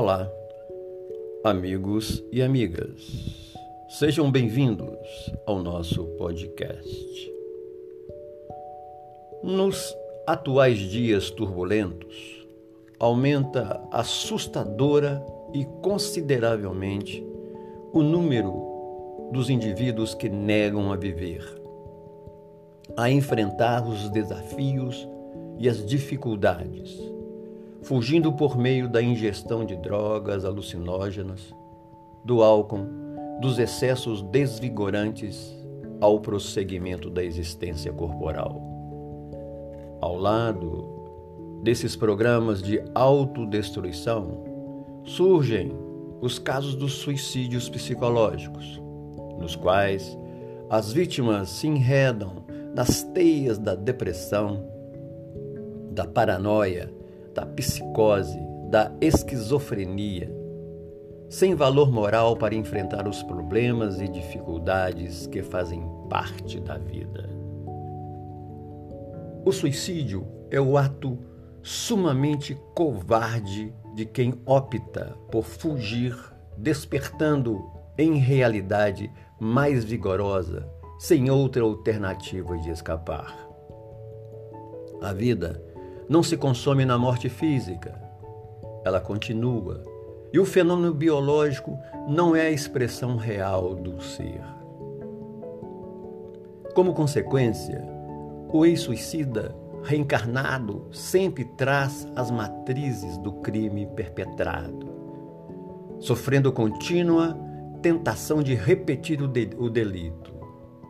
Olá, amigos e amigas. Sejam bem-vindos ao nosso podcast. Nos atuais dias turbulentos, aumenta assustadora e consideravelmente o número dos indivíduos que negam a viver, a enfrentar os desafios e as dificuldades, fugindo por meio da ingestão de drogas alucinógenas, do álcool, dos excessos desvigorantes ao prosseguimento da existência corporal. Ao lado desses programas de autodestruição, surgem os casos dos suicídios psicológicos, nos quais as vítimas se enredam nas teias da depressão, da paranoia, da psicose, da esquizofrenia, sem valor moral para enfrentar os problemas e dificuldades que fazem parte da vida. O suicídio é o ato sumamente covarde de quem opta por fugir, despertando em realidade mais vigorosa, sem outra alternativa de escapar. A vida não se consome na morte física, ela continua. E o fenômeno biológico não é a expressão real do ser. Como consequência, o ex-suicida reencarnado sempre traz as matrizes do crime perpetrado, sofrendo contínua tentação de repetir o, de, o delito,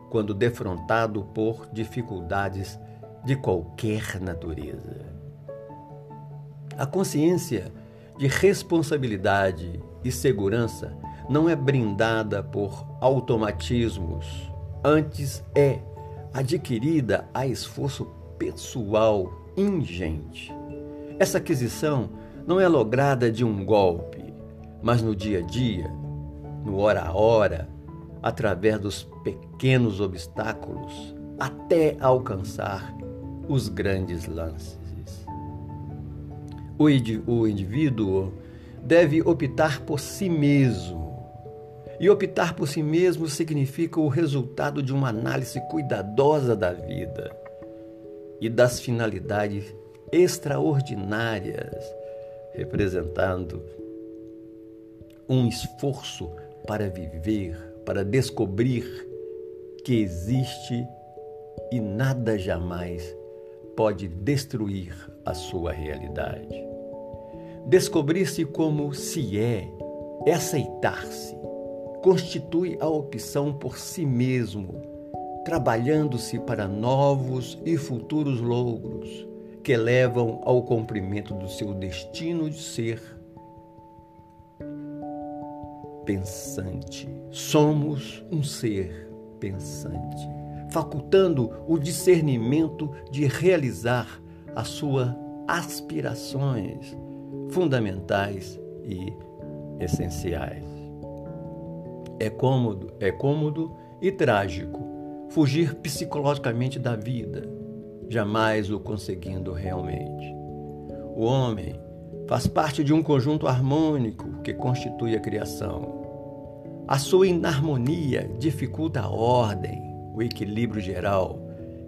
quando defrontado por dificuldades de qualquer natureza. A consciência de responsabilidade e segurança não é brindada por automatismos, antes é adquirida a esforço pessoal ingente. Essa aquisição não é lograda de um golpe, mas no dia a dia, no hora a hora, através dos pequenos obstáculos, até alcançar os grandes lances. O indivíduo deve optar por si mesmo e optar por si mesmo significa o resultado de uma análise cuidadosa da vida e das finalidades extraordinárias, representando um esforço para viver, para descobrir que existe e nada jamais pode destruir a sua realidade. Descobrir-se como se é, é aceitar-se constitui a opção por si mesmo, trabalhando-se para novos e futuros logros que levam ao cumprimento do seu destino de ser pensante. Somos um ser pensante, facultando o discernimento de realizar as suas aspirações fundamentais e essenciais. É cômodo, é cômodo e trágico fugir psicologicamente da vida, jamais o conseguindo realmente. O homem faz parte de um conjunto harmônico que constitui a criação. A sua inarmonia dificulta a ordem, o equilíbrio geral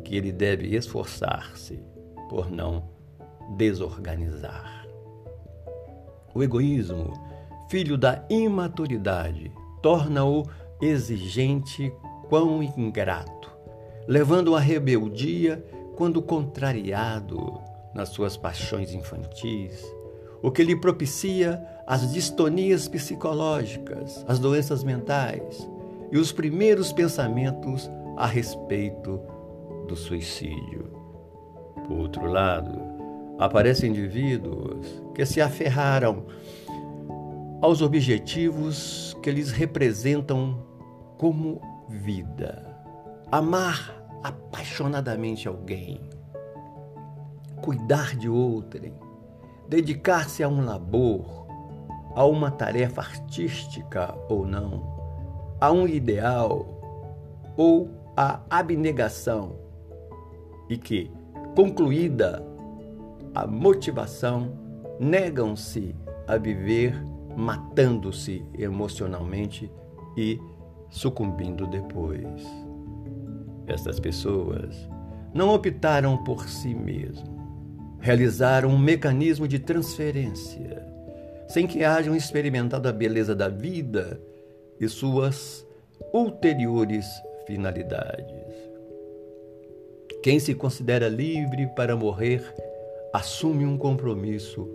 que ele deve esforçar-se por não desorganizar. O egoísmo, filho da imaturidade, torna-o exigente quão ingrato, levando à rebeldia quando contrariado nas suas paixões infantis, o que lhe propicia as distonias psicológicas, as doenças mentais e os primeiros pensamentos a respeito do suicídio. Por outro lado, aparecem indivíduos que se aferraram aos objetivos que lhes representam como vida. Amar apaixonadamente alguém, cuidar de outrem, dedicar-se a um labor, a uma tarefa artística ou não, a um ideal ou a abnegação, e que, concluída a motivação, negam-se a viver matando-se emocionalmente e sucumbindo depois. Estas pessoas não optaram por si mesmo, realizaram um mecanismo de transferência, sem que hajam experimentado a beleza da vida e suas ulteriores finalidades. Quem se considera livre para morrer assume um compromisso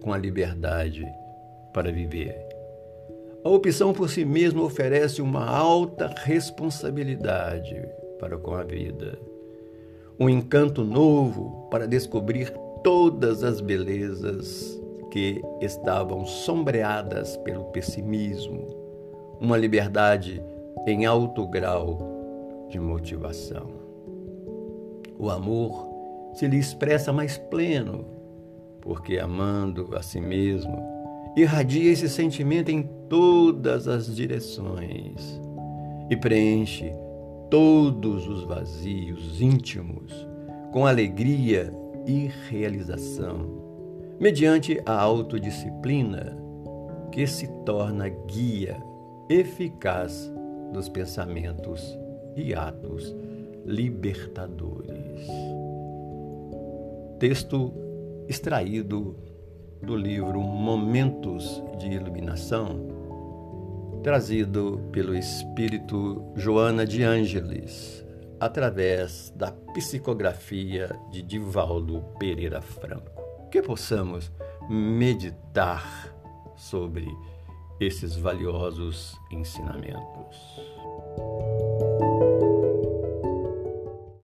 com a liberdade para viver. A opção por si mesmo oferece uma alta responsabilidade para com a vida, um encanto novo para descobrir todas as belezas que estavam sombreadas pelo pessimismo, uma liberdade em alto grau de motivação. O amor se lhe expressa mais pleno, porque amando a si mesmo, irradia esse sentimento em todas as direções e preenche todos os vazios íntimos com alegria e realização, mediante a autodisciplina que se torna guia eficaz dos pensamentos e atos libertadores. Texto extraído do livro Momentos de Iluminação, trazido pelo espírito Joana de Ângeles, através da psicografia de Divaldo Pereira Franco. Que possamos meditar sobre esses valiosos ensinamentos.